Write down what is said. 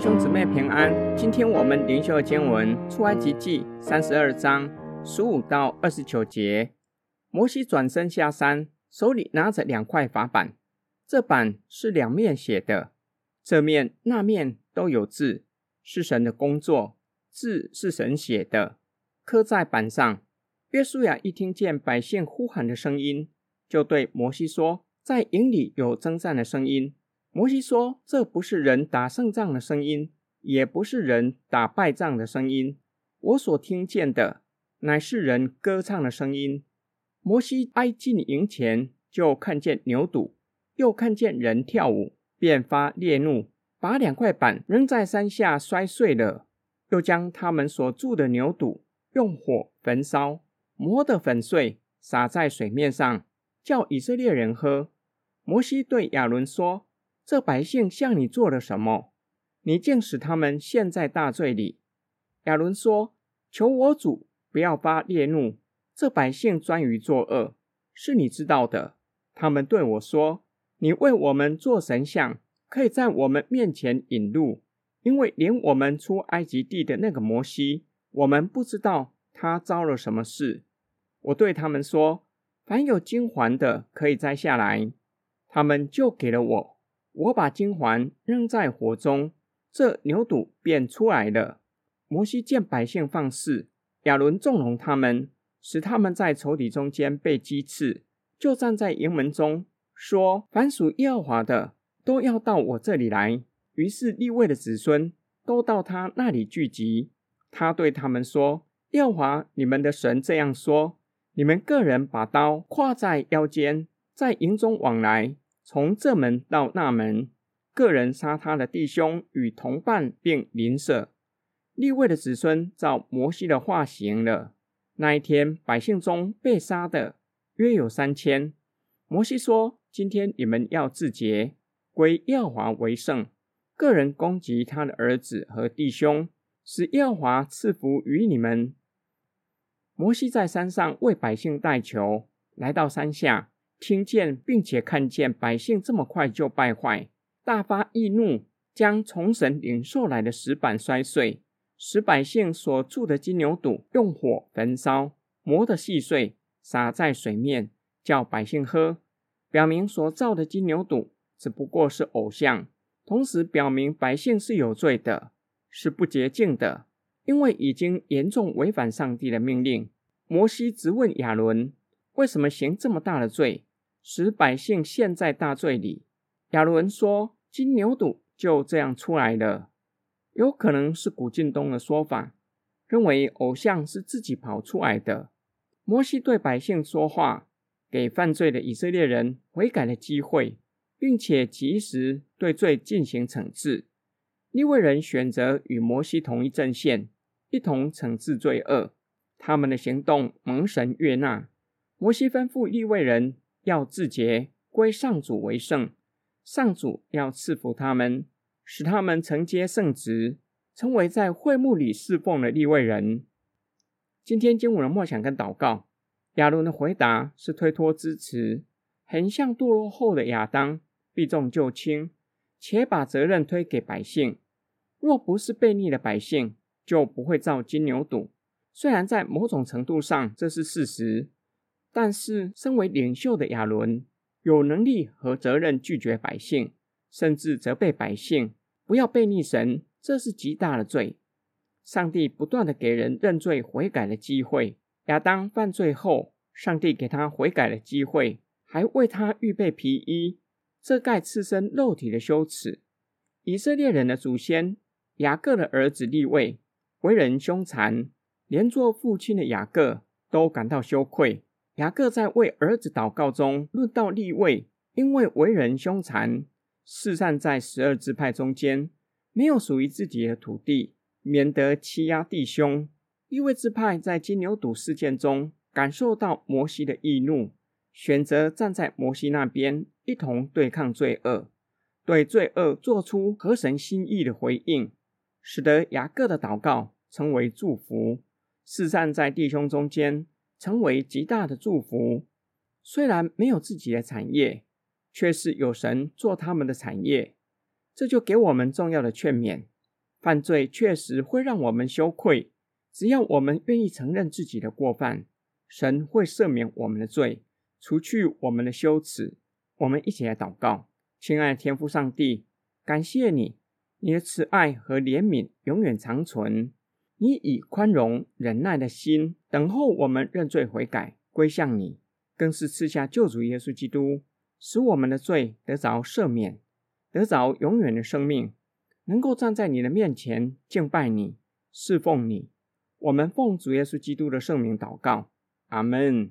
弟兄姊妹平安。今天我们灵修的经文出埃及记三十二章十五到二十九节。摩西转身下山，手里拿着两块法板，这板是两面写的，这面那面都有字，是神的工作，字是神写的，刻在板上。约书亚一听见百姓呼喊的声音，就对摩西说：“在营里有征战的声音。”摩西说：“这不是人打胜仗的声音，也不是人打败仗的声音。我所听见的，乃是人歌唱的声音。”摩西挨近营前，就看见牛犊，又看见人跳舞，便发烈怒，把两块板扔在山下摔碎了，又将他们所住的牛犊用火焚烧，磨得粉碎，洒在水面上，叫以色列人喝。摩西对亚伦说。这百姓向你做了什么？你竟使他们陷在大罪里。亚伦说：“求我主不要发烈怒。这百姓专于作恶，是你知道的。他们对我说：‘你为我们做神像，可以在我们面前引路，因为连我们出埃及地的那个摩西，我们不知道他遭了什么事。’我对他们说：‘凡有金环的，可以摘下来。’他们就给了我。”我把金环扔在火中，这牛肚便出来了。摩西见百姓放肆，亚伦纵容他们，使他们在仇敌中间被击刺，就站在营门中说：“凡属耶和华的，都要到我这里来。”于是立位的子孙都到他那里聚集。他对他们说：“耶和华你们的神这样说：你们个人把刀挎在腰间，在营中往来。”从这门到那门，个人杀他的弟兄与同伴，并邻舍。立位的子孙照摩西的话行了。那一天，百姓中被杀的约有三千。摩西说：“今天你们要自洁，归耀华为圣。个人攻击他的儿子和弟兄，使耀华赐福于你们。”摩西在山上为百姓代求，来到山下。听见并且看见百姓这么快就败坏，大发易怒，将从神领受来的石板摔碎，使百姓所铸的金牛肚用火焚烧，磨得细碎，洒在水面，叫百姓喝，表明所造的金牛肚只不过是偶像，同时表明百姓是有罪的，是不洁净的，因为已经严重违反上帝的命令。摩西直问亚伦：为什么行这么大的罪？使百姓陷在大罪里。亚伦说：“金牛犊就这样出来了。”有可能是古晋东的说法，认为偶像是自己跑出来的。摩西对百姓说话，给犯罪的以色列人悔改的机会，并且及时对罪进行惩治。利未人选择与摩西同一阵线，一同惩治罪恶。他们的行动蒙神悦纳。摩西吩咐利未人。要自洁，归上主为圣。上主要赐福他们，使他们承接圣职，成为在会幕里侍奉的立位人。今天经文的默想跟祷告，亚伦的回答是推脱支持，很像堕落后的亚当，避重就轻，且把责任推给百姓。若不是悖逆的百姓，就不会造金牛犊。虽然在某种程度上这是事实。但是，身为领袖的亚伦有能力和责任拒绝百姓，甚至责备百姓不要悖逆神，这是极大的罪。上帝不断地给人认罪悔改的机会。亚当犯罪后，上帝给他悔改的机会，还为他预备皮衣，遮盖赤身肉体的羞耻。以色列人的祖先雅各的儿子利未为人凶残，连做父亲的雅各都感到羞愧。雅各在为儿子祷告中论到利未，因为为人凶残，四散在十二支派中间，没有属于自己的土地，免得欺压弟兄。利未支派在金牛犊事件中感受到摩西的易怒，选择站在摩西那边，一同对抗罪恶，对罪恶做出合神心意的回应，使得雅各的祷告成为祝福，四散在弟兄中间。成为极大的祝福。虽然没有自己的产业，却是有神做他们的产业。这就给我们重要的劝勉：犯罪确实会让我们羞愧，只要我们愿意承认自己的过犯，神会赦免我们的罪，除去我们的羞耻。我们一起来祷告，亲爱的天父上帝，感谢你，你的慈爱和怜悯永远长存。你以宽容忍耐的心等候我们认罪悔改归向你，更是赐下救主耶稣基督，使我们的罪得着赦免，得着永远的生命。能够站在你的面前敬拜你、侍奉你，我们奉主耶稣基督的圣名祷告，阿门。